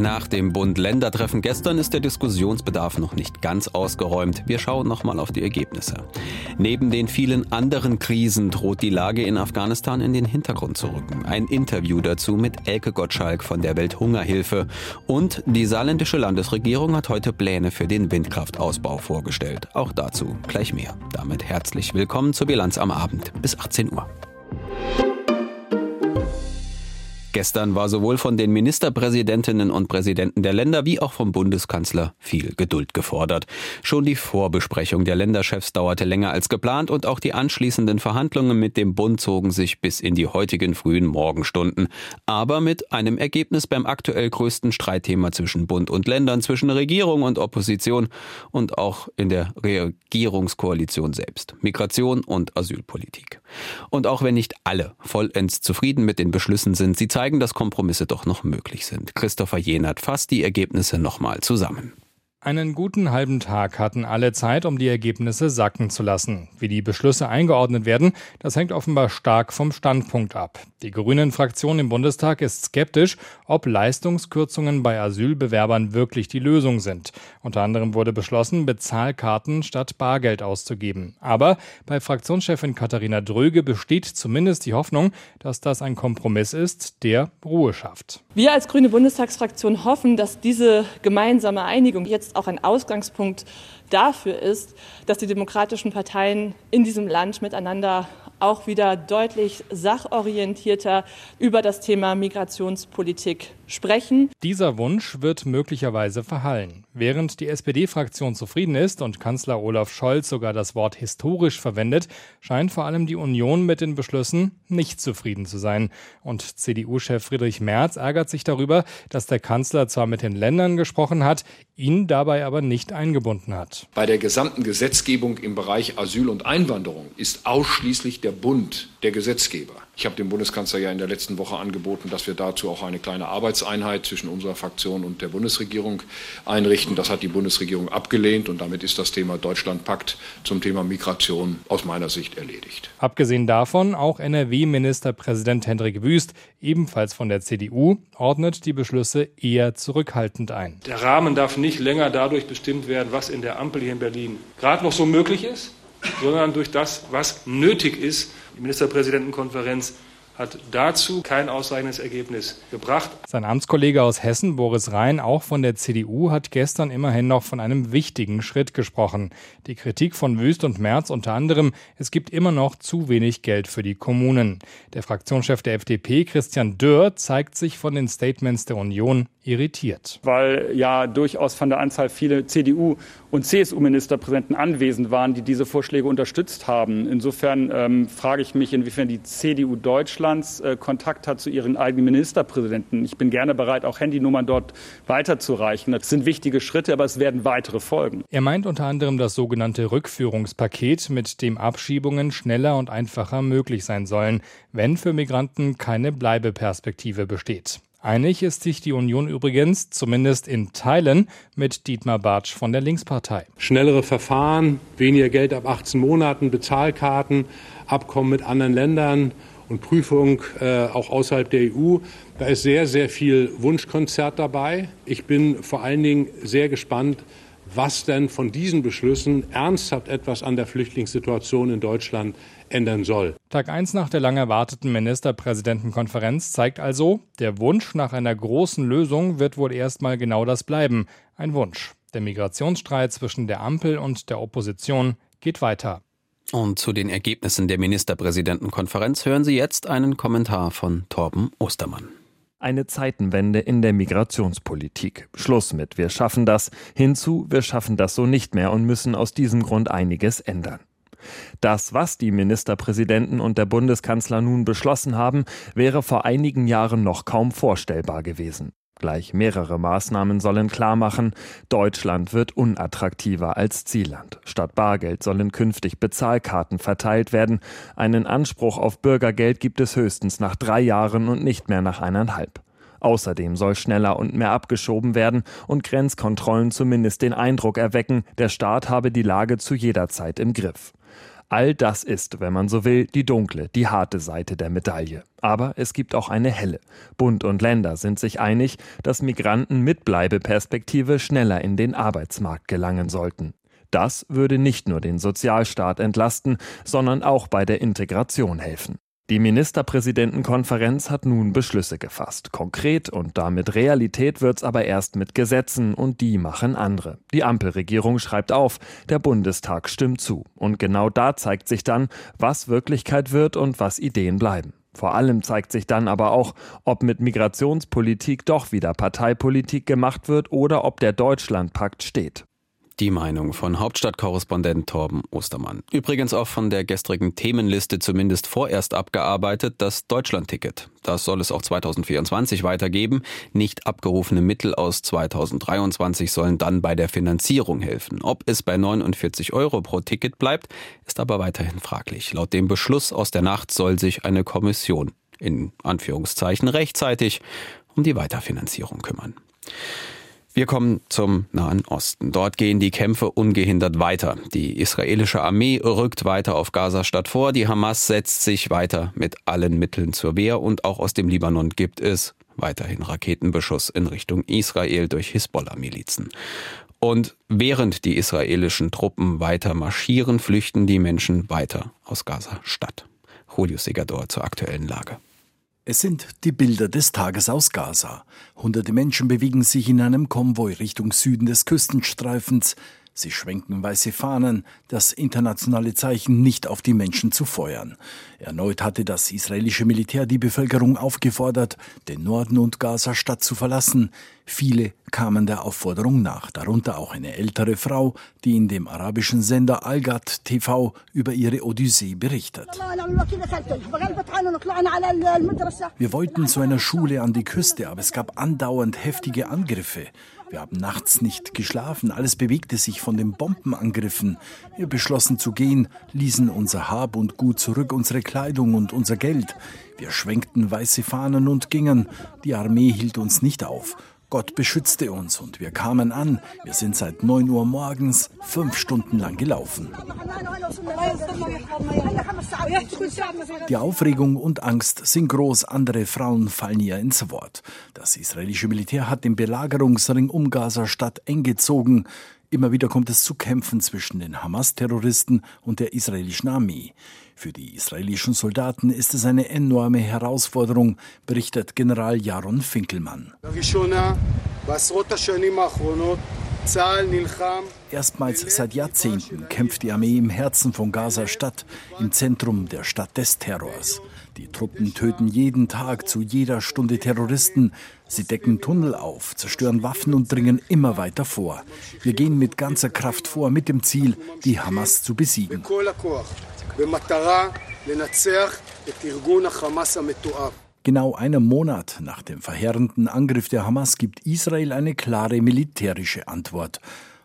Nach dem Bund-Länder-Treffen gestern ist der Diskussionsbedarf noch nicht ganz ausgeräumt. Wir schauen nochmal auf die Ergebnisse. Neben den vielen anderen Krisen droht die Lage in Afghanistan in den Hintergrund zu rücken. Ein Interview dazu mit Elke Gottschalk von der Welthungerhilfe. Und die saarländische Landesregierung hat heute Pläne für den Windkraftausbau vorgestellt. Auch dazu gleich mehr. Damit herzlich willkommen zur Bilanz am Abend bis 18 Uhr. Gestern war sowohl von den Ministerpräsidentinnen und Präsidenten der Länder wie auch vom Bundeskanzler viel Geduld gefordert. Schon die Vorbesprechung der Länderchefs dauerte länger als geplant und auch die anschließenden Verhandlungen mit dem Bund zogen sich bis in die heutigen frühen Morgenstunden. Aber mit einem Ergebnis beim aktuell größten Streitthema zwischen Bund und Ländern, zwischen Regierung und Opposition und auch in der Regierungskoalition selbst. Migration und Asylpolitik. Und auch wenn nicht alle vollends zufrieden mit den Beschlüssen sind, sie zeigen zeigen, dass Kompromisse doch noch möglich sind. Christopher Jenert fasst die Ergebnisse nochmal zusammen. Einen guten halben Tag hatten alle Zeit, um die Ergebnisse sacken zu lassen. Wie die Beschlüsse eingeordnet werden, das hängt offenbar stark vom Standpunkt ab. Die Grünen-Fraktion im Bundestag ist skeptisch, ob Leistungskürzungen bei Asylbewerbern wirklich die Lösung sind. Unter anderem wurde beschlossen, Bezahlkarten statt Bargeld auszugeben. Aber bei Fraktionschefin Katharina Dröge besteht zumindest die Hoffnung, dass das ein Kompromiss ist, der Ruhe schafft. Wir als Grüne Bundestagsfraktion hoffen, dass diese gemeinsame Einigung jetzt auch ein Ausgangspunkt dafür ist, dass die demokratischen Parteien in diesem Land miteinander auch wieder deutlich sachorientierter über das Thema Migrationspolitik sprechen. Dieser Wunsch wird möglicherweise verhallen. Während die SPD-Fraktion zufrieden ist und Kanzler Olaf Scholz sogar das Wort historisch verwendet, scheint vor allem die Union mit den Beschlüssen nicht zufrieden zu sein. Und CDU-Chef Friedrich Merz ärgert sich darüber, dass der Kanzler zwar mit den Ländern gesprochen hat, ihn dabei aber nicht eingebunden hat. Bei der gesamten Gesetzgebung im Bereich Asyl und Einwanderung ist ausschließlich der Bund der Gesetzgeber. Ich habe dem Bundeskanzler ja in der letzten Woche angeboten, dass wir dazu auch eine kleine Arbeitseinheit zwischen unserer Fraktion und der Bundesregierung einrichten. Das hat die Bundesregierung abgelehnt und damit ist das Thema Deutschlandpakt zum Thema Migration aus meiner Sicht erledigt. Abgesehen davon, auch NRW-Ministerpräsident Hendrik Wüst, ebenfalls von der CDU, ordnet die Beschlüsse eher zurückhaltend ein. Der Rahmen darf nicht länger dadurch bestimmt werden, was in der Ampel hier in Berlin gerade noch so möglich ist, sondern durch das, was nötig ist, die Ministerpräsidentenkonferenz hat dazu kein ausreichendes Ergebnis gebracht. Sein Amtskollege aus Hessen, Boris Rhein, auch von der CDU, hat gestern immerhin noch von einem wichtigen Schritt gesprochen. Die Kritik von Wüst und Merz unter anderem, es gibt immer noch zu wenig Geld für die Kommunen. Der Fraktionschef der FDP, Christian Dörr, zeigt sich von den Statements der Union irritiert. Weil ja durchaus von der Anzahl viele CDU und CSU-Ministerpräsidenten anwesend waren, die diese Vorschläge unterstützt haben. Insofern ähm, frage ich mich, inwiefern die CDU Deutschlands äh, Kontakt hat zu ihren eigenen Ministerpräsidenten. Ich bin gerne bereit, auch Handynummern dort weiterzureichen. Das sind wichtige Schritte, aber es werden weitere folgen. Er meint unter anderem das sogenannte Rückführungspaket, mit dem Abschiebungen schneller und einfacher möglich sein sollen, wenn für Migranten keine Bleibeperspektive besteht. Einig ist sich die Union übrigens, zumindest in Teilen, mit Dietmar Bartsch von der Linkspartei. Schnellere Verfahren, weniger Geld ab 18 Monaten, Bezahlkarten, Abkommen mit anderen Ländern und Prüfung äh, auch außerhalb der EU. Da ist sehr, sehr viel Wunschkonzert dabei. Ich bin vor allen Dingen sehr gespannt, was denn von diesen Beschlüssen ernsthaft etwas an der Flüchtlingssituation in Deutschland ändern soll. Tag 1 nach der lang erwarteten Ministerpräsidentenkonferenz zeigt also, der Wunsch nach einer großen Lösung wird wohl erstmal genau das bleiben. Ein Wunsch. Der Migrationsstreit zwischen der Ampel und der Opposition geht weiter. Und zu den Ergebnissen der Ministerpräsidentenkonferenz hören Sie jetzt einen Kommentar von Torben Ostermann. Eine Zeitenwende in der Migrationspolitik. Schluss mit wir schaffen das, hinzu wir schaffen das so nicht mehr und müssen aus diesem Grund einiges ändern. Das, was die Ministerpräsidenten und der Bundeskanzler nun beschlossen haben, wäre vor einigen Jahren noch kaum vorstellbar gewesen. Gleich mehrere Maßnahmen sollen klarmachen, Deutschland wird unattraktiver als Zielland. Statt Bargeld sollen künftig Bezahlkarten verteilt werden. Einen Anspruch auf Bürgergeld gibt es höchstens nach drei Jahren und nicht mehr nach eineinhalb. Außerdem soll schneller und mehr abgeschoben werden und Grenzkontrollen zumindest den Eindruck erwecken, der Staat habe die Lage zu jeder Zeit im Griff. All das ist, wenn man so will, die dunkle, die harte Seite der Medaille. Aber es gibt auch eine helle. Bund und Länder sind sich einig, dass Migranten mit Bleibeperspektive schneller in den Arbeitsmarkt gelangen sollten. Das würde nicht nur den Sozialstaat entlasten, sondern auch bei der Integration helfen. Die Ministerpräsidentenkonferenz hat nun Beschlüsse gefasst. Konkret und damit Realität wird's aber erst mit Gesetzen und die machen andere. Die Ampelregierung schreibt auf, der Bundestag stimmt zu. Und genau da zeigt sich dann, was Wirklichkeit wird und was Ideen bleiben. Vor allem zeigt sich dann aber auch, ob mit Migrationspolitik doch wieder Parteipolitik gemacht wird oder ob der Deutschlandpakt steht. Die Meinung von Hauptstadtkorrespondent Torben Ostermann. Übrigens auch von der gestrigen Themenliste zumindest vorerst abgearbeitet, das Deutschlandticket. Das soll es auch 2024 weitergeben. Nicht abgerufene Mittel aus 2023 sollen dann bei der Finanzierung helfen. Ob es bei 49 Euro pro Ticket bleibt, ist aber weiterhin fraglich. Laut dem Beschluss aus der Nacht soll sich eine Kommission in Anführungszeichen rechtzeitig um die Weiterfinanzierung kümmern. Wir kommen zum Nahen Osten. Dort gehen die Kämpfe ungehindert weiter. Die israelische Armee rückt weiter auf Gaza-Stadt vor. Die Hamas setzt sich weiter mit allen Mitteln zur Wehr. Und auch aus dem Libanon gibt es weiterhin Raketenbeschuss in Richtung Israel durch Hisbollah-Milizen. Und während die israelischen Truppen weiter marschieren, flüchten die Menschen weiter aus Gaza-Stadt. Julio Segador zur aktuellen Lage. Es sind die Bilder des Tages aus Gaza. Hunderte Menschen bewegen sich in einem Konvoi Richtung Süden des Küstenstreifens. Sie schwenken weiße Fahnen, das internationale Zeichen, nicht auf die Menschen zu feuern. Erneut hatte das israelische Militär die Bevölkerung aufgefordert, den Norden und Gaza-Stadt zu verlassen. Viele kamen der Aufforderung nach, darunter auch eine ältere Frau, die in dem arabischen Sender Algat TV über ihre Odyssee berichtet. Wir wollten zu einer Schule an die Küste, aber es gab andauernd heftige Angriffe. Wir haben nachts nicht geschlafen, alles bewegte sich von den Bombenangriffen. Wir beschlossen zu gehen, ließen unser Hab und Gut zurück, unsere Kleidung und unser Geld. Wir schwenkten weiße Fahnen und gingen. Die Armee hielt uns nicht auf. Gott beschützte uns und wir kamen an. Wir sind seit 9 Uhr morgens fünf Stunden lang gelaufen. Die Aufregung und Angst sind groß. Andere Frauen fallen ihr ins Wort. Das israelische Militär hat den Belagerungsring um Gaza-Stadt eng gezogen. Immer wieder kommt es zu Kämpfen zwischen den Hamas-Terroristen und der israelischen Armee. Für die israelischen Soldaten ist es eine enorme Herausforderung, berichtet General Jaron Finkelmann. Erstmals seit Jahrzehnten kämpft die Armee im Herzen von Gaza-Stadt, im Zentrum der Stadt des Terrors. Die Truppen töten jeden Tag zu jeder Stunde Terroristen. Sie decken Tunnel auf, zerstören Waffen und dringen immer weiter vor. Wir gehen mit ganzer Kraft vor, mit dem Ziel, die Hamas zu besiegen. Genau einen Monat nach dem verheerenden Angriff der Hamas gibt Israel eine klare militärische Antwort.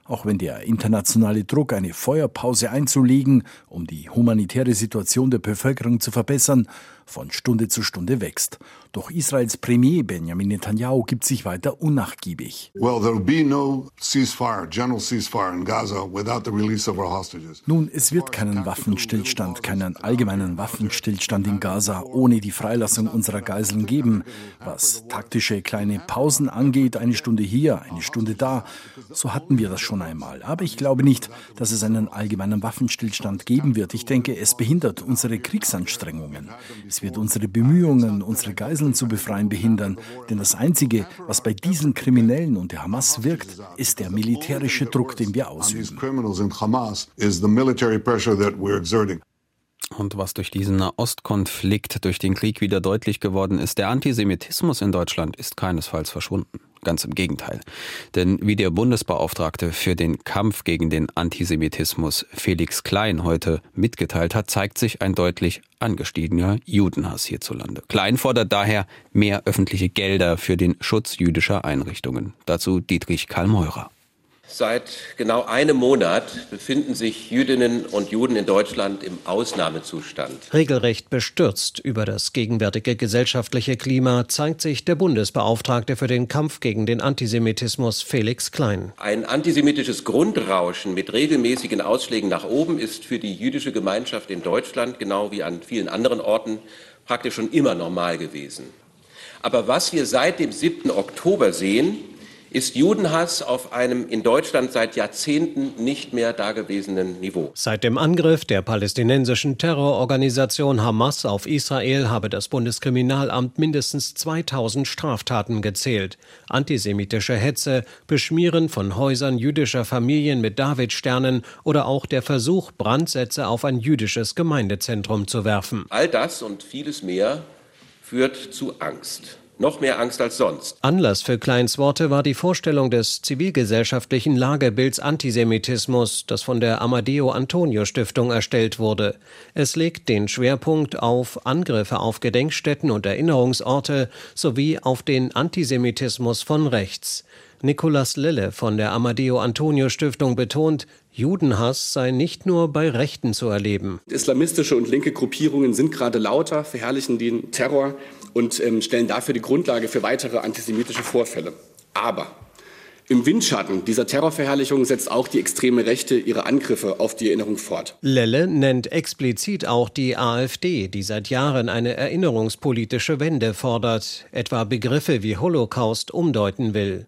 Auch wenn der internationale Druck, eine Feuerpause einzulegen, um die humanitäre Situation der Bevölkerung zu verbessern, von Stunde zu Stunde wächst. Doch Israels Premier Benjamin Netanyahu gibt sich weiter unnachgiebig. Nun, es wird keinen Waffenstillstand, keinen allgemeinen Waffenstillstand in Gaza ohne die Freilassung unserer Geiseln geben. Was taktische kleine Pausen angeht, eine Stunde hier, eine Stunde da, so hatten wir das schon einmal. Aber ich glaube nicht, dass es einen allgemeinen Waffenstillstand geben wird. Ich denke, es behindert unsere Kriegsanstrengungen. Es wird unsere Bemühungen, unsere Geiseln zu befreien, behindern. Denn das Einzige, was bei diesen Kriminellen und der Hamas wirkt, ist der militärische Druck, den wir ausüben. Und was durch diesen Nahostkonflikt, durch den Krieg wieder deutlich geworden ist, der Antisemitismus in Deutschland ist keinesfalls verschwunden. Ganz im Gegenteil. Denn wie der Bundesbeauftragte für den Kampf gegen den Antisemitismus Felix Klein heute mitgeteilt hat, zeigt sich ein deutlich angestiegener Judenhass hierzulande. Klein fordert daher mehr öffentliche Gelder für den Schutz jüdischer Einrichtungen. Dazu Dietrich Karl Meurer. Seit genau einem Monat befinden sich Jüdinnen und Juden in Deutschland im Ausnahmezustand. Regelrecht bestürzt über das gegenwärtige gesellschaftliche Klima zeigt sich der Bundesbeauftragte für den Kampf gegen den Antisemitismus Felix Klein. Ein antisemitisches Grundrauschen mit regelmäßigen Ausschlägen nach oben ist für die jüdische Gemeinschaft in Deutschland, genau wie an vielen anderen Orten, praktisch schon immer normal gewesen. Aber was wir seit dem 7. Oktober sehen, ist Judenhass auf einem in Deutschland seit Jahrzehnten nicht mehr dagewesenen Niveau. Seit dem Angriff der palästinensischen Terrororganisation Hamas auf Israel habe das Bundeskriminalamt mindestens 2000 Straftaten gezählt. Antisemitische Hetze, Beschmieren von Häusern jüdischer Familien mit Davidsternen oder auch der Versuch, Brandsätze auf ein jüdisches Gemeindezentrum zu werfen. All das und vieles mehr führt zu Angst noch mehr Angst als sonst. Anlass für Kleins Worte war die Vorstellung des zivilgesellschaftlichen Lagebilds Antisemitismus, das von der Amadeo Antonio Stiftung erstellt wurde. Es legt den Schwerpunkt auf Angriffe auf Gedenkstätten und Erinnerungsorte sowie auf den Antisemitismus von rechts. Nicolas Lille von der Amadeo Antonio Stiftung betont, Judenhass sei nicht nur bei Rechten zu erleben. Islamistische und linke Gruppierungen sind gerade lauter, verherrlichen den Terror und ähm, stellen dafür die Grundlage für weitere antisemitische Vorfälle. Aber im Windschatten dieser Terrorverherrlichung setzt auch die extreme Rechte ihre Angriffe auf die Erinnerung fort. Lelle nennt explizit auch die AfD, die seit Jahren eine erinnerungspolitische Wende fordert, etwa Begriffe wie Holocaust umdeuten will.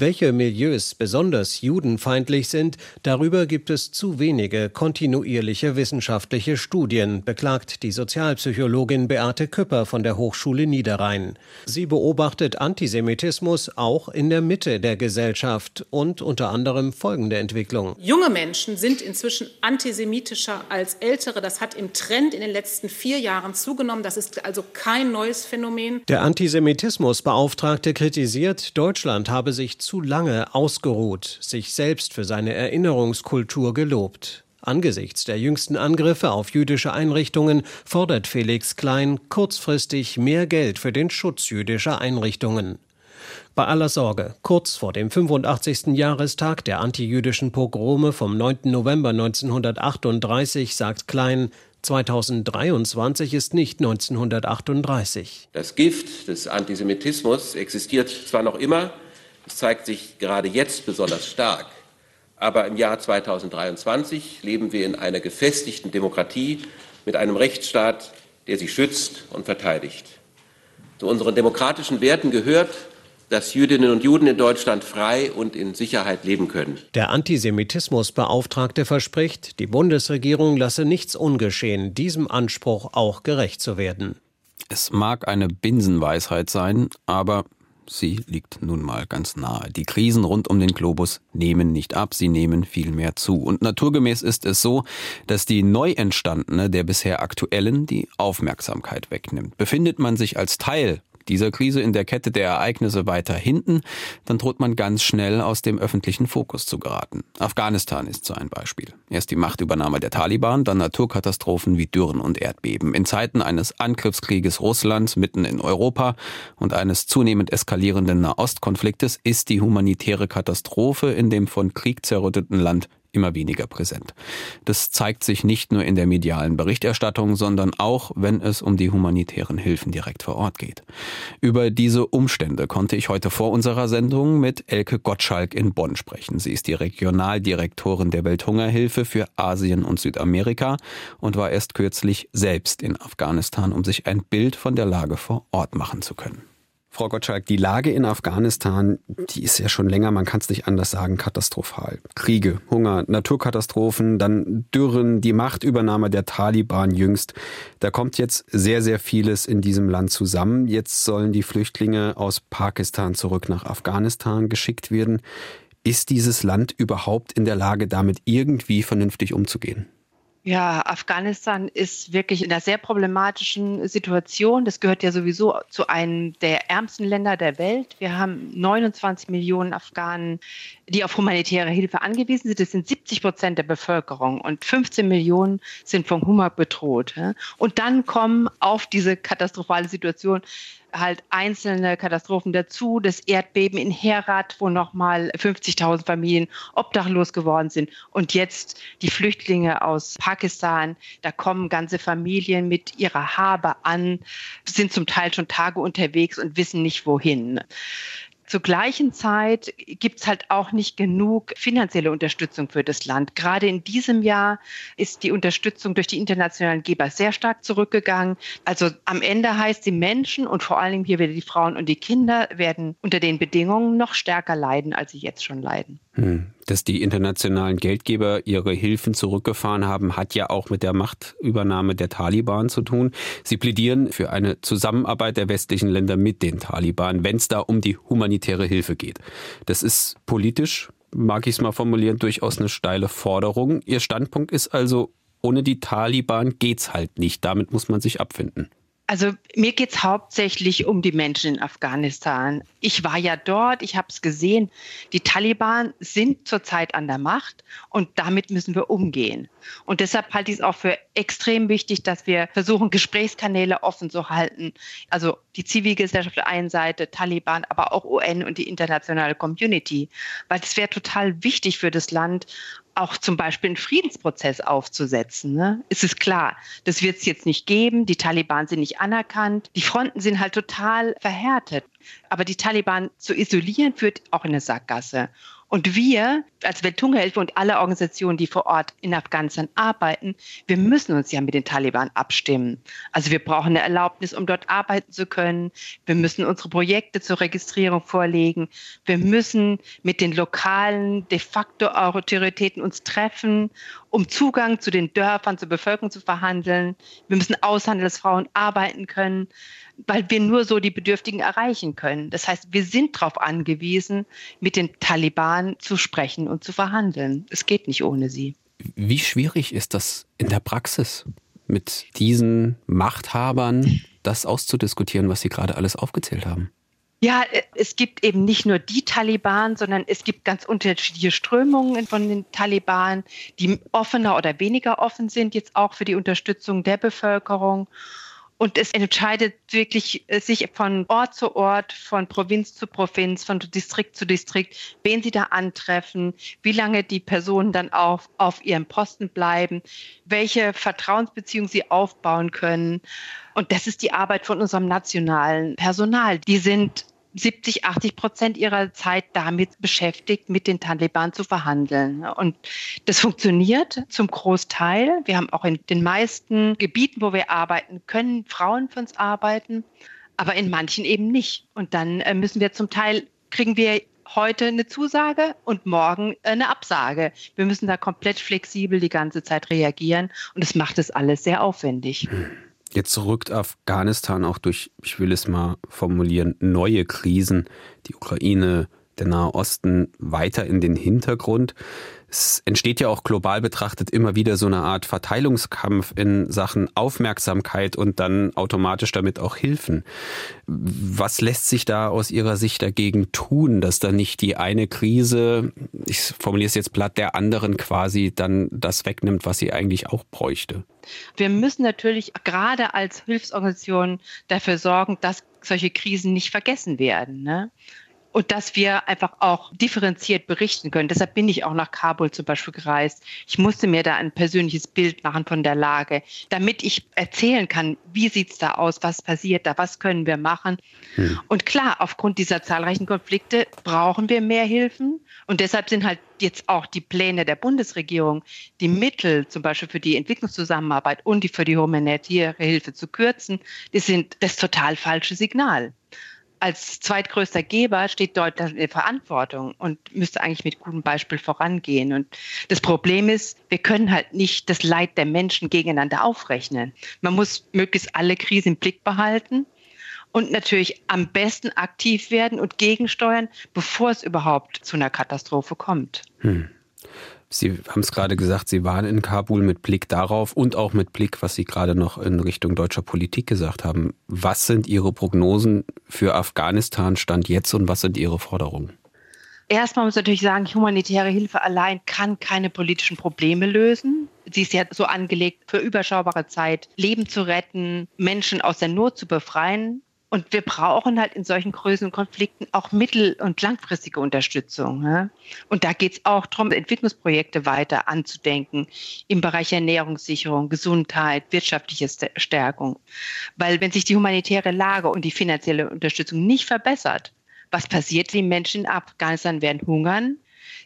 Welche Milieus besonders judenfeindlich sind, darüber gibt es zu wenige kontinuierliche wissenschaftliche Studien, beklagt die Sozialpsychologin Beate Küpper von der Hochschule Niederrhein. Sie beobachtet Antisemitismus auch in der Mitte der Gesellschaft und unter anderem folgende Entwicklung. Junge Menschen sind inzwischen antisemitischer als ältere. Das hat im Trend in den letzten vier Jahren zugenommen. Das ist also kein neues Phänomen. Der Antisemitismusbeauftragte kritisiert, Deutschland habe sich zu lange ausgeruht, sich selbst für seine Erinnerungskultur gelobt. Angesichts der jüngsten Angriffe auf jüdische Einrichtungen fordert Felix Klein kurzfristig mehr Geld für den Schutz jüdischer Einrichtungen. Bei aller Sorge, kurz vor dem 85. Jahrestag der antijüdischen Pogrome vom 9. November 1938 sagt Klein, 2023 ist nicht 1938. Das Gift des Antisemitismus existiert zwar noch immer, es zeigt sich gerade jetzt besonders stark. Aber im Jahr 2023 leben wir in einer gefestigten Demokratie mit einem Rechtsstaat, der sie schützt und verteidigt. Zu unseren demokratischen Werten gehört, dass Jüdinnen und Juden in Deutschland frei und in Sicherheit leben können. Der Antisemitismusbeauftragte verspricht, die Bundesregierung lasse nichts ungeschehen, diesem Anspruch auch gerecht zu werden. Es mag eine Binsenweisheit sein, aber sie liegt nun mal ganz nahe. Die Krisen rund um den Globus nehmen nicht ab, sie nehmen vielmehr zu. Und naturgemäß ist es so, dass die neu entstandene der bisher aktuellen die Aufmerksamkeit wegnimmt. Befindet man sich als Teil dieser Krise in der Kette der Ereignisse weiter hinten, dann droht man ganz schnell aus dem öffentlichen Fokus zu geraten. Afghanistan ist so ein Beispiel. Erst die Machtübernahme der Taliban, dann Naturkatastrophen wie Dürren und Erdbeben. In Zeiten eines Angriffskrieges Russlands mitten in Europa und eines zunehmend eskalierenden Nahostkonfliktes ist die humanitäre Katastrophe in dem von Krieg zerrütteten Land immer weniger präsent. Das zeigt sich nicht nur in der medialen Berichterstattung, sondern auch, wenn es um die humanitären Hilfen direkt vor Ort geht. Über diese Umstände konnte ich heute vor unserer Sendung mit Elke Gottschalk in Bonn sprechen. Sie ist die Regionaldirektorin der Welthungerhilfe für Asien und Südamerika und war erst kürzlich selbst in Afghanistan, um sich ein Bild von der Lage vor Ort machen zu können. Frau Gottschalk, die Lage in Afghanistan, die ist ja schon länger, man kann es nicht anders sagen, katastrophal. Kriege, Hunger, Naturkatastrophen, dann Dürren, die Machtübernahme der Taliban jüngst. Da kommt jetzt sehr, sehr vieles in diesem Land zusammen. Jetzt sollen die Flüchtlinge aus Pakistan zurück nach Afghanistan geschickt werden. Ist dieses Land überhaupt in der Lage, damit irgendwie vernünftig umzugehen? Ja, Afghanistan ist wirklich in einer sehr problematischen Situation. Das gehört ja sowieso zu einem der ärmsten Länder der Welt. Wir haben 29 Millionen Afghanen, die auf humanitäre Hilfe angewiesen sind. Das sind 70 Prozent der Bevölkerung und 15 Millionen sind vom Hunger bedroht. Und dann kommen auf diese katastrophale Situation halt einzelne Katastrophen dazu, das Erdbeben in Herat, wo nochmal 50.000 Familien obdachlos geworden sind. Und jetzt die Flüchtlinge aus Pakistan, da kommen ganze Familien mit ihrer Habe an, sind zum Teil schon Tage unterwegs und wissen nicht wohin. Zur gleichen Zeit gibt es halt auch nicht genug finanzielle Unterstützung für das Land. Gerade in diesem Jahr ist die Unterstützung durch die internationalen Geber sehr stark zurückgegangen. Also am Ende heißt, die Menschen und vor allem hier wieder die Frauen und die Kinder werden unter den Bedingungen noch stärker leiden, als sie jetzt schon leiden. Hm. Dass die internationalen Geldgeber ihre Hilfen zurückgefahren haben, hat ja auch mit der Machtübernahme der Taliban zu tun. Sie plädieren für eine Zusammenarbeit der westlichen Länder mit den Taliban, wenn es da um die humanitäre Hilfe geht. Das ist politisch, mag ich es mal formulieren, durchaus eine steile Forderung. Ihr Standpunkt ist also, ohne die Taliban geht's halt nicht. Damit muss man sich abfinden. Also mir geht es hauptsächlich um die Menschen in Afghanistan. Ich war ja dort, ich habe es gesehen. Die Taliban sind zurzeit an der Macht und damit müssen wir umgehen. Und deshalb halte ich es auch für extrem wichtig, dass wir versuchen, Gesprächskanäle offen zu halten. Also die Zivilgesellschaft auf der einen Seite, Taliban, aber auch UN und die internationale Community. Weil es wäre total wichtig für das Land, auch zum Beispiel einen Friedensprozess aufzusetzen. Ne? Es ist klar, das wird es jetzt nicht geben. Die Taliban sind nicht anerkannt. Die Fronten sind halt total verhärtet. Aber die Taliban zu isolieren führt auch in eine Sackgasse. Und wir als Welthungerhilfe und alle Organisationen, die vor Ort in Afghanistan arbeiten, wir müssen uns ja mit den Taliban abstimmen. Also wir brauchen eine Erlaubnis, um dort arbeiten zu können. Wir müssen unsere Projekte zur Registrierung vorlegen. Wir müssen mit den lokalen de facto Autoritäten uns treffen, um Zugang zu den Dörfern, zur Bevölkerung zu verhandeln. Wir müssen aushandeln, dass Frauen arbeiten können weil wir nur so die Bedürftigen erreichen können. Das heißt, wir sind darauf angewiesen, mit den Taliban zu sprechen und zu verhandeln. Es geht nicht ohne sie. Wie schwierig ist das in der Praxis, mit diesen Machthabern das auszudiskutieren, was Sie gerade alles aufgezählt haben? Ja, es gibt eben nicht nur die Taliban, sondern es gibt ganz unterschiedliche Strömungen von den Taliban, die offener oder weniger offen sind, jetzt auch für die Unterstützung der Bevölkerung. Und es entscheidet wirklich äh, sich von Ort zu Ort, von Provinz zu Provinz, von Distrikt zu Distrikt, wen sie da antreffen, wie lange die Personen dann auf, auf ihrem Posten bleiben, welche Vertrauensbeziehungen sie aufbauen können. Und das ist die Arbeit von unserem nationalen Personal. Die sind 70, 80 Prozent ihrer Zeit damit beschäftigt, mit den Taliban zu verhandeln. Und das funktioniert zum Großteil. Wir haben auch in den meisten Gebieten, wo wir arbeiten, können Frauen für uns arbeiten, aber in manchen eben nicht. Und dann äh, müssen wir zum Teil, kriegen wir heute eine Zusage und morgen eine Absage. Wir müssen da komplett flexibel die ganze Zeit reagieren und es macht es alles sehr aufwendig. Hm. Jetzt rückt Afghanistan auch durch, ich will es mal formulieren, neue Krisen, die Ukraine, der Nahe Osten weiter in den Hintergrund. Es entsteht ja auch global betrachtet immer wieder so eine Art Verteilungskampf in Sachen Aufmerksamkeit und dann automatisch damit auch Hilfen. Was lässt sich da aus Ihrer Sicht dagegen tun, dass da nicht die eine Krise, ich formuliere es jetzt platt, der anderen quasi dann das wegnimmt, was sie eigentlich auch bräuchte? Wir müssen natürlich gerade als Hilfsorganisation dafür sorgen, dass solche Krisen nicht vergessen werden. Ne? Und dass wir einfach auch differenziert berichten können. Deshalb bin ich auch nach Kabul zum Beispiel gereist. Ich musste mir da ein persönliches Bild machen von der Lage, damit ich erzählen kann, wie sieht es da aus, was passiert da, was können wir machen. Hm. Und klar, aufgrund dieser zahlreichen Konflikte brauchen wir mehr Hilfen. Und deshalb sind halt jetzt auch die Pläne der Bundesregierung, die Mittel zum Beispiel für die Entwicklungszusammenarbeit und die für die humanitäre Hilfe zu kürzen, die sind das total falsche Signal als zweitgrößter Geber steht Deutschland in der Verantwortung und müsste eigentlich mit gutem Beispiel vorangehen. Und das Problem ist, wir können halt nicht das Leid der Menschen gegeneinander aufrechnen. Man muss möglichst alle Krisen im Blick behalten und natürlich am besten aktiv werden und gegensteuern, bevor es überhaupt zu einer Katastrophe kommt. Hm. Sie haben es gerade gesagt, Sie waren in Kabul mit Blick darauf und auch mit Blick, was Sie gerade noch in Richtung deutscher Politik gesagt haben. Was sind Ihre Prognosen für Afghanistan Stand jetzt und was sind Ihre Forderungen? Erstmal muss ich natürlich sagen, humanitäre Hilfe allein kann keine politischen Probleme lösen. Sie ist ja so angelegt, für überschaubare Zeit Leben zu retten, Menschen aus der Not zu befreien. Und wir brauchen halt in solchen größeren Konflikten auch mittel- und langfristige Unterstützung. Ja? Und da geht es auch darum, Entwicklungsprojekte weiter anzudenken im Bereich Ernährungssicherung, Gesundheit, wirtschaftliche Stärkung. Weil wenn sich die humanitäre Lage und die finanzielle Unterstützung nicht verbessert, was passiert? Die Menschen in Afghanistan werden hungern.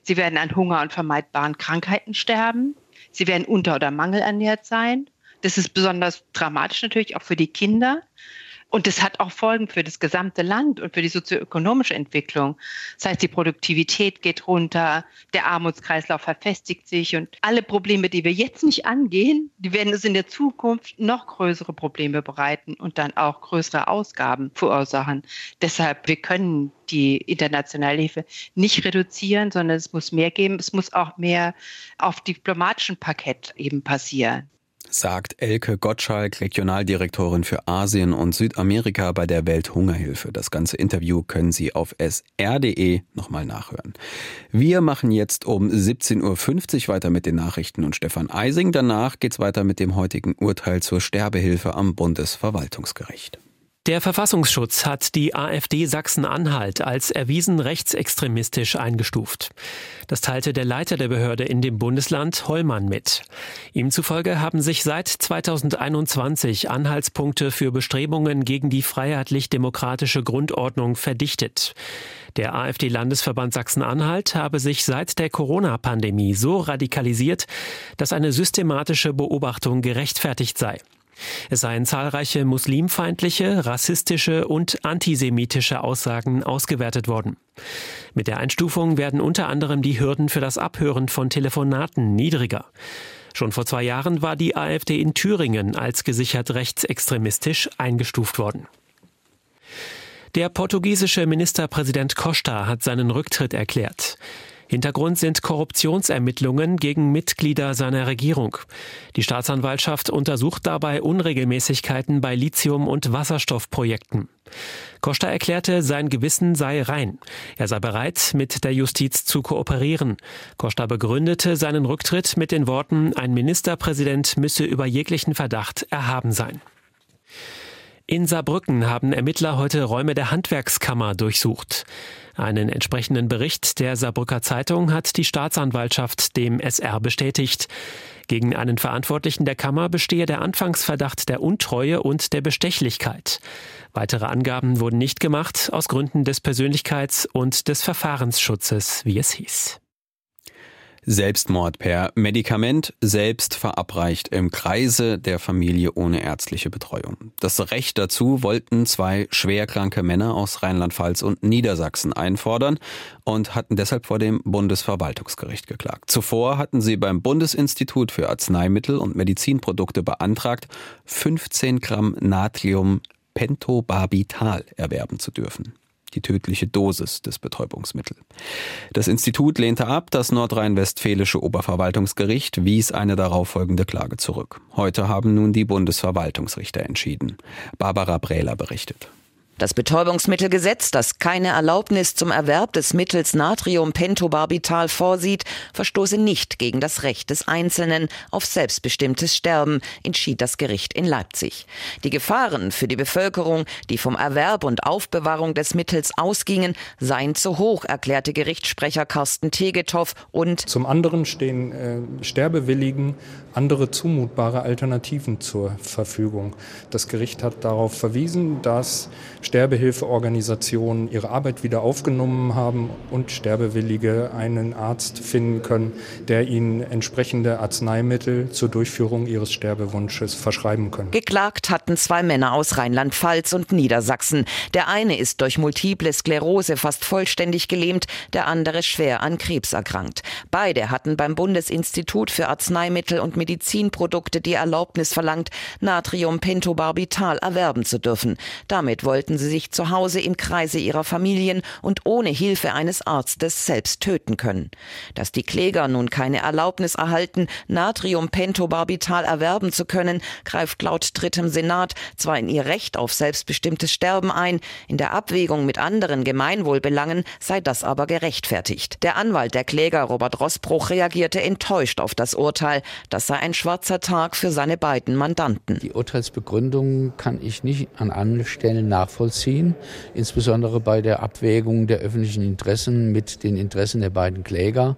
Sie werden an Hunger und vermeidbaren Krankheiten sterben. Sie werden unter- oder mangelernährt sein. Das ist besonders dramatisch natürlich auch für die Kinder. Und das hat auch Folgen für das gesamte Land und für die sozioökonomische Entwicklung. Das heißt, die Produktivität geht runter, der Armutskreislauf verfestigt sich und alle Probleme, die wir jetzt nicht angehen, die werden es in der Zukunft noch größere Probleme bereiten und dann auch größere Ausgaben verursachen. Deshalb, wir können die internationale Hilfe nicht reduzieren, sondern es muss mehr geben. Es muss auch mehr auf diplomatischem Parkett eben passieren sagt Elke Gottschalk, Regionaldirektorin für Asien und Südamerika bei der Welthungerhilfe. Das ganze Interview können Sie auf sr.de nochmal nachhören. Wir machen jetzt um 17.50 Uhr weiter mit den Nachrichten und Stefan Eising. Danach geht's weiter mit dem heutigen Urteil zur Sterbehilfe am Bundesverwaltungsgericht. Der Verfassungsschutz hat die AfD Sachsen-Anhalt als erwiesen rechtsextremistisch eingestuft. Das teilte der Leiter der Behörde in dem Bundesland Hollmann mit. Ihm zufolge haben sich seit 2021 Anhaltspunkte für Bestrebungen gegen die freiheitlich-demokratische Grundordnung verdichtet. Der AfD-Landesverband Sachsen-Anhalt habe sich seit der Corona-Pandemie so radikalisiert, dass eine systematische Beobachtung gerechtfertigt sei. Es seien zahlreiche muslimfeindliche, rassistische und antisemitische Aussagen ausgewertet worden. Mit der Einstufung werden unter anderem die Hürden für das Abhören von Telefonaten niedriger. Schon vor zwei Jahren war die AfD in Thüringen als gesichert rechtsextremistisch eingestuft worden. Der portugiesische Ministerpräsident Costa hat seinen Rücktritt erklärt. Hintergrund sind Korruptionsermittlungen gegen Mitglieder seiner Regierung. Die Staatsanwaltschaft untersucht dabei Unregelmäßigkeiten bei Lithium- und Wasserstoffprojekten. Costa erklärte, sein Gewissen sei rein. Er sei bereit, mit der Justiz zu kooperieren. Costa begründete seinen Rücktritt mit den Worten, ein Ministerpräsident müsse über jeglichen Verdacht erhaben sein. In Saarbrücken haben Ermittler heute Räume der Handwerkskammer durchsucht. Einen entsprechenden Bericht der Saarbrücker Zeitung hat die Staatsanwaltschaft dem SR bestätigt. Gegen einen Verantwortlichen der Kammer bestehe der Anfangsverdacht der Untreue und der Bestechlichkeit. Weitere Angaben wurden nicht gemacht, aus Gründen des Persönlichkeits- und des Verfahrensschutzes, wie es hieß. Selbstmord per Medikament selbst verabreicht im Kreise der Familie ohne ärztliche Betreuung. Das Recht dazu wollten zwei schwerkranke Männer aus Rheinland-Pfalz und Niedersachsen einfordern und hatten deshalb vor dem Bundesverwaltungsgericht geklagt. Zuvor hatten sie beim Bundesinstitut für Arzneimittel und Medizinprodukte beantragt, 15 Gramm Natrium Pentobarbital erwerben zu dürfen die tödliche Dosis des Betäubungsmittels. Das Institut lehnte ab, das nordrhein-westfälische Oberverwaltungsgericht wies eine darauffolgende Klage zurück. Heute haben nun die Bundesverwaltungsrichter entschieden. Barbara Brähler berichtet. Das Betäubungsmittelgesetz, das keine Erlaubnis zum Erwerb des Mittels Natriumpentobarbital vorsieht, verstoße nicht gegen das Recht des Einzelnen auf selbstbestimmtes Sterben, entschied das Gericht in Leipzig. Die Gefahren für die Bevölkerung, die vom Erwerb und Aufbewahrung des Mittels ausgingen, seien zu hoch, erklärte Gerichtssprecher Carsten Tegetow und Zum anderen stehen äh, Sterbewilligen andere zumutbare Alternativen zur Verfügung. Das Gericht hat darauf verwiesen, dass Sterbehilfeorganisationen ihre Arbeit wieder aufgenommen haben und Sterbewillige einen Arzt finden können, der ihnen entsprechende Arzneimittel zur Durchführung ihres Sterbewunsches verschreiben können. Geklagt hatten zwei Männer aus Rheinland-Pfalz und Niedersachsen. Der eine ist durch multiple Sklerose fast vollständig gelähmt, der andere schwer an Krebs erkrankt. Beide hatten beim Bundesinstitut für Arzneimittel und Medizinprodukte die Erlaubnis verlangt, Natriumpentobarbital erwerben zu dürfen. Damit wollten sie sich zu Hause im Kreise ihrer Familien und ohne Hilfe eines Arztes selbst töten können. Dass die Kläger nun keine Erlaubnis erhalten, Natriumpentobarbital erwerben zu können, greift laut drittem Senat zwar in ihr Recht auf selbstbestimmtes Sterben ein, in der Abwägung mit anderen Gemeinwohlbelangen sei das aber gerechtfertigt. Der Anwalt der Kläger Robert Rossbruch reagierte enttäuscht auf das Urteil. Das sei ein schwarzer Tag für seine beiden Mandanten. Die Urteilsbegründung kann ich nicht an allen Stellen nachvollziehen nachvollziehen, insbesondere bei der Abwägung der öffentlichen Interessen mit den Interessen der beiden Kläger.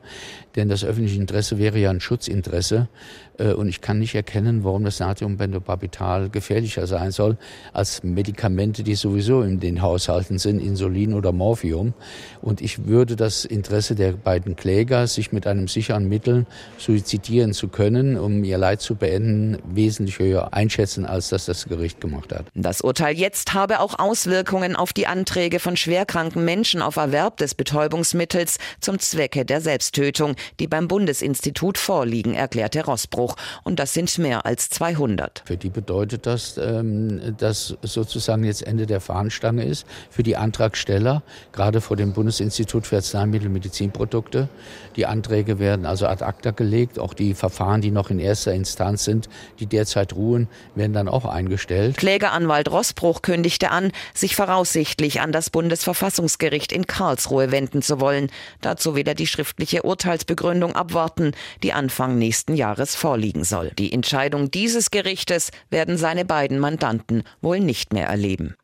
Denn das öffentliche Interesse wäre ja ein Schutzinteresse. Äh, und ich kann nicht erkennen, warum das Natriumbendobarbital gefährlicher sein soll als Medikamente, die sowieso in den Haushalten sind, Insulin oder Morphium. Und ich würde das Interesse der beiden Kläger, sich mit einem sicheren Mittel suizidieren zu können, um ihr Leid zu beenden, wesentlich höher einschätzen, als das das Gericht gemacht hat. Das Urteil jetzt habe auch Auswirkungen auf die Anträge von schwerkranken Menschen auf Erwerb des Betäubungsmittels zum Zwecke der Selbsttötung, die beim Bundesinstitut vorliegen, erklärte Rossbruch. Anspruch. Und das sind mehr als 200. Für die bedeutet das, ähm, dass sozusagen jetzt Ende der Fahnenstange ist. Für die Antragsteller, gerade vor dem Bundesinstitut für Arzneimittel und Medizinprodukte. Die Anträge werden also ad acta gelegt. Auch die Verfahren, die noch in erster Instanz sind, die derzeit ruhen, werden dann auch eingestellt. Klägeranwalt Rossbruch kündigte an, sich voraussichtlich an das Bundesverfassungsgericht in Karlsruhe wenden zu wollen. Dazu will er die schriftliche Urteilsbegründung abwarten, die Anfang nächsten Jahres vorliegt vorliegen soll. Die Entscheidung dieses Gerichtes werden seine beiden Mandanten wohl nicht mehr erleben.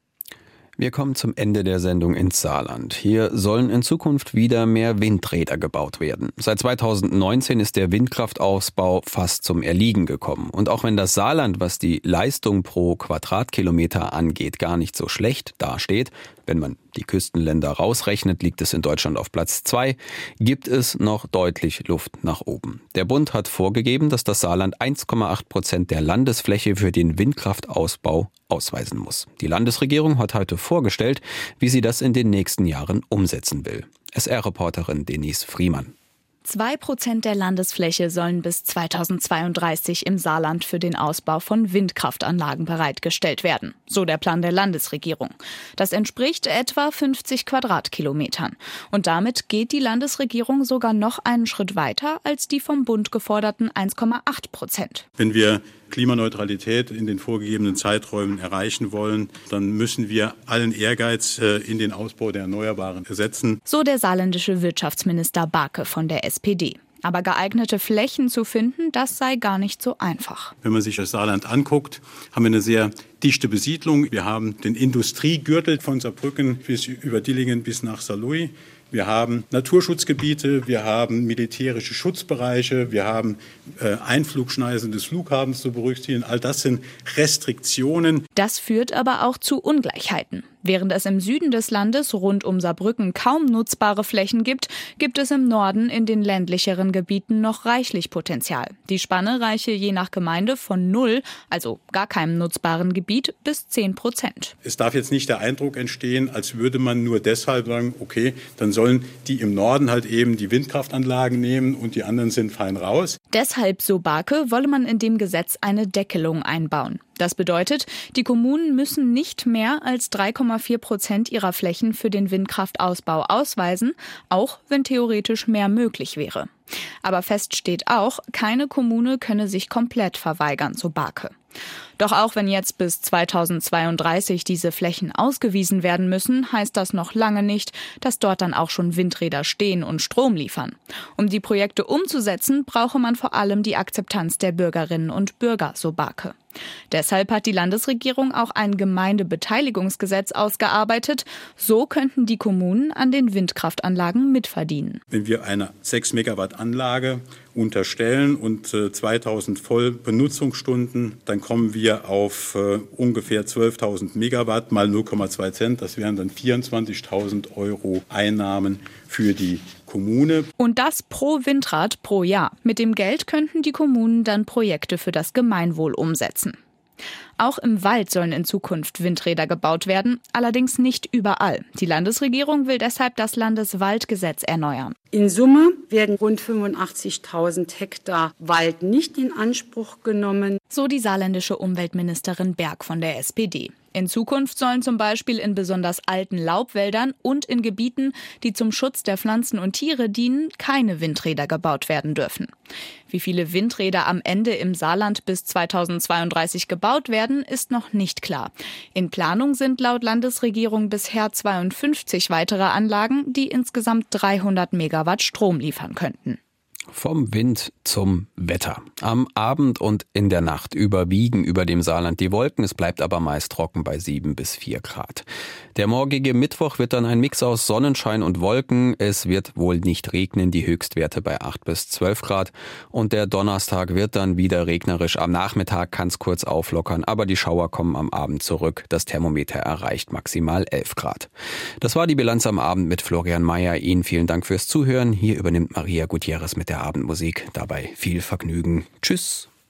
Wir kommen zum Ende der Sendung ins Saarland. Hier sollen in Zukunft wieder mehr Windräder gebaut werden. Seit 2019 ist der Windkraftausbau fast zum Erliegen gekommen. Und auch wenn das Saarland, was die Leistung pro Quadratkilometer angeht, gar nicht so schlecht dasteht, wenn man die Küstenländer rausrechnet, liegt es in Deutschland auf Platz zwei, gibt es noch deutlich Luft nach oben. Der Bund hat vorgegeben, dass das Saarland 1,8 Prozent der Landesfläche für den Windkraftausbau ausweisen muss. Die Landesregierung hat heute vorgestellt, wie sie das in den nächsten Jahren umsetzen will. SR-Reporterin Denise Friemann. Zwei Prozent der Landesfläche sollen bis 2032 im Saarland für den Ausbau von Windkraftanlagen bereitgestellt werden. So der Plan der Landesregierung. Das entspricht etwa 50 Quadratkilometern. Und damit geht die Landesregierung sogar noch einen Schritt weiter als die vom Bund geforderten 1,8 Prozent. Wenn wir Klimaneutralität in den vorgegebenen Zeiträumen erreichen wollen, dann müssen wir allen Ehrgeiz äh, in den Ausbau der Erneuerbaren setzen. So der saarländische Wirtschaftsminister Barke von der SPD. Aber geeignete Flächen zu finden, das sei gar nicht so einfach. Wenn man sich das Saarland anguckt, haben wir eine sehr dichte Besiedlung. Wir haben den Industriegürtel von Saarbrücken bis über Dillingen bis nach Saarlouis. Wir haben Naturschutzgebiete, wir haben militärische Schutzbereiche, wir haben äh, Einflugschneisen des Flughafens zu berücksichtigen. All das sind Restriktionen. Das führt aber auch zu Ungleichheiten. Während es im Süden des Landes rund um Saarbrücken kaum nutzbare Flächen gibt, gibt es im Norden in den ländlicheren Gebieten noch reichlich Potenzial. Die Spanne reiche je nach Gemeinde von null, also gar keinem nutzbaren Gebiet, bis zehn Prozent. Es darf jetzt nicht der Eindruck entstehen, als würde man nur deshalb sagen, okay, dann sollen die im Norden halt eben die Windkraftanlagen nehmen und die anderen sind fein raus. Deshalb, so Barke, wolle man in dem Gesetz eine Deckelung einbauen. Das bedeutet, die Kommunen müssen nicht mehr als 3,4 Prozent ihrer Flächen für den Windkraftausbau ausweisen, auch wenn theoretisch mehr möglich wäre. Aber fest steht auch, keine Kommune könne sich komplett verweigern, so Barke. Doch auch wenn jetzt bis 2032 diese Flächen ausgewiesen werden müssen, heißt das noch lange nicht, dass dort dann auch schon Windräder stehen und Strom liefern. Um die Projekte umzusetzen, brauche man vor allem die Akzeptanz der Bürgerinnen und Bürger, so Barke. Deshalb hat die Landesregierung auch ein Gemeindebeteiligungsgesetz ausgearbeitet. So könnten die Kommunen an den Windkraftanlagen mitverdienen. Wenn wir eine 6 Megawatt Anlage unterstellen und äh, 2000 Vollbenutzungsstunden, dann kommen wir auf äh, ungefähr 12.000 Megawatt mal 0,2 Cent. Das wären dann 24.000 Euro Einnahmen für die Kommune. Und das pro Windrad pro Jahr. Mit dem Geld könnten die Kommunen dann Projekte für das Gemeinwohl umsetzen. Auch im Wald sollen in Zukunft Windräder gebaut werden, allerdings nicht überall. Die Landesregierung will deshalb das Landeswaldgesetz erneuern. In Summe werden rund 85.000 Hektar Wald nicht in Anspruch genommen. So die saarländische Umweltministerin Berg von der SPD. In Zukunft sollen zum Beispiel in besonders alten Laubwäldern und in Gebieten, die zum Schutz der Pflanzen und Tiere dienen, keine Windräder gebaut werden dürfen. Wie viele Windräder am Ende im Saarland bis 2032 gebaut werden, ist noch nicht klar. In Planung sind laut Landesregierung bisher 52 weitere Anlagen, die insgesamt 300 Megawatt Strom liefern könnten. Vom Wind zum Wetter. Am Abend und in der Nacht überwiegen über dem Saarland die Wolken. Es bleibt aber meist trocken bei 7 bis 4 Grad. Der morgige Mittwoch wird dann ein Mix aus Sonnenschein und Wolken. Es wird wohl nicht regnen, die Höchstwerte bei 8 bis 12 Grad. Und der Donnerstag wird dann wieder regnerisch. Am Nachmittag kann es kurz auflockern, aber die Schauer kommen am Abend zurück. Das Thermometer erreicht maximal 11 Grad. Das war die Bilanz am Abend mit Florian Mayer. Ihnen vielen Dank fürs Zuhören. Hier übernimmt Maria Gutierrez mit Abendmusik. Dabei viel Vergnügen. Tschüss.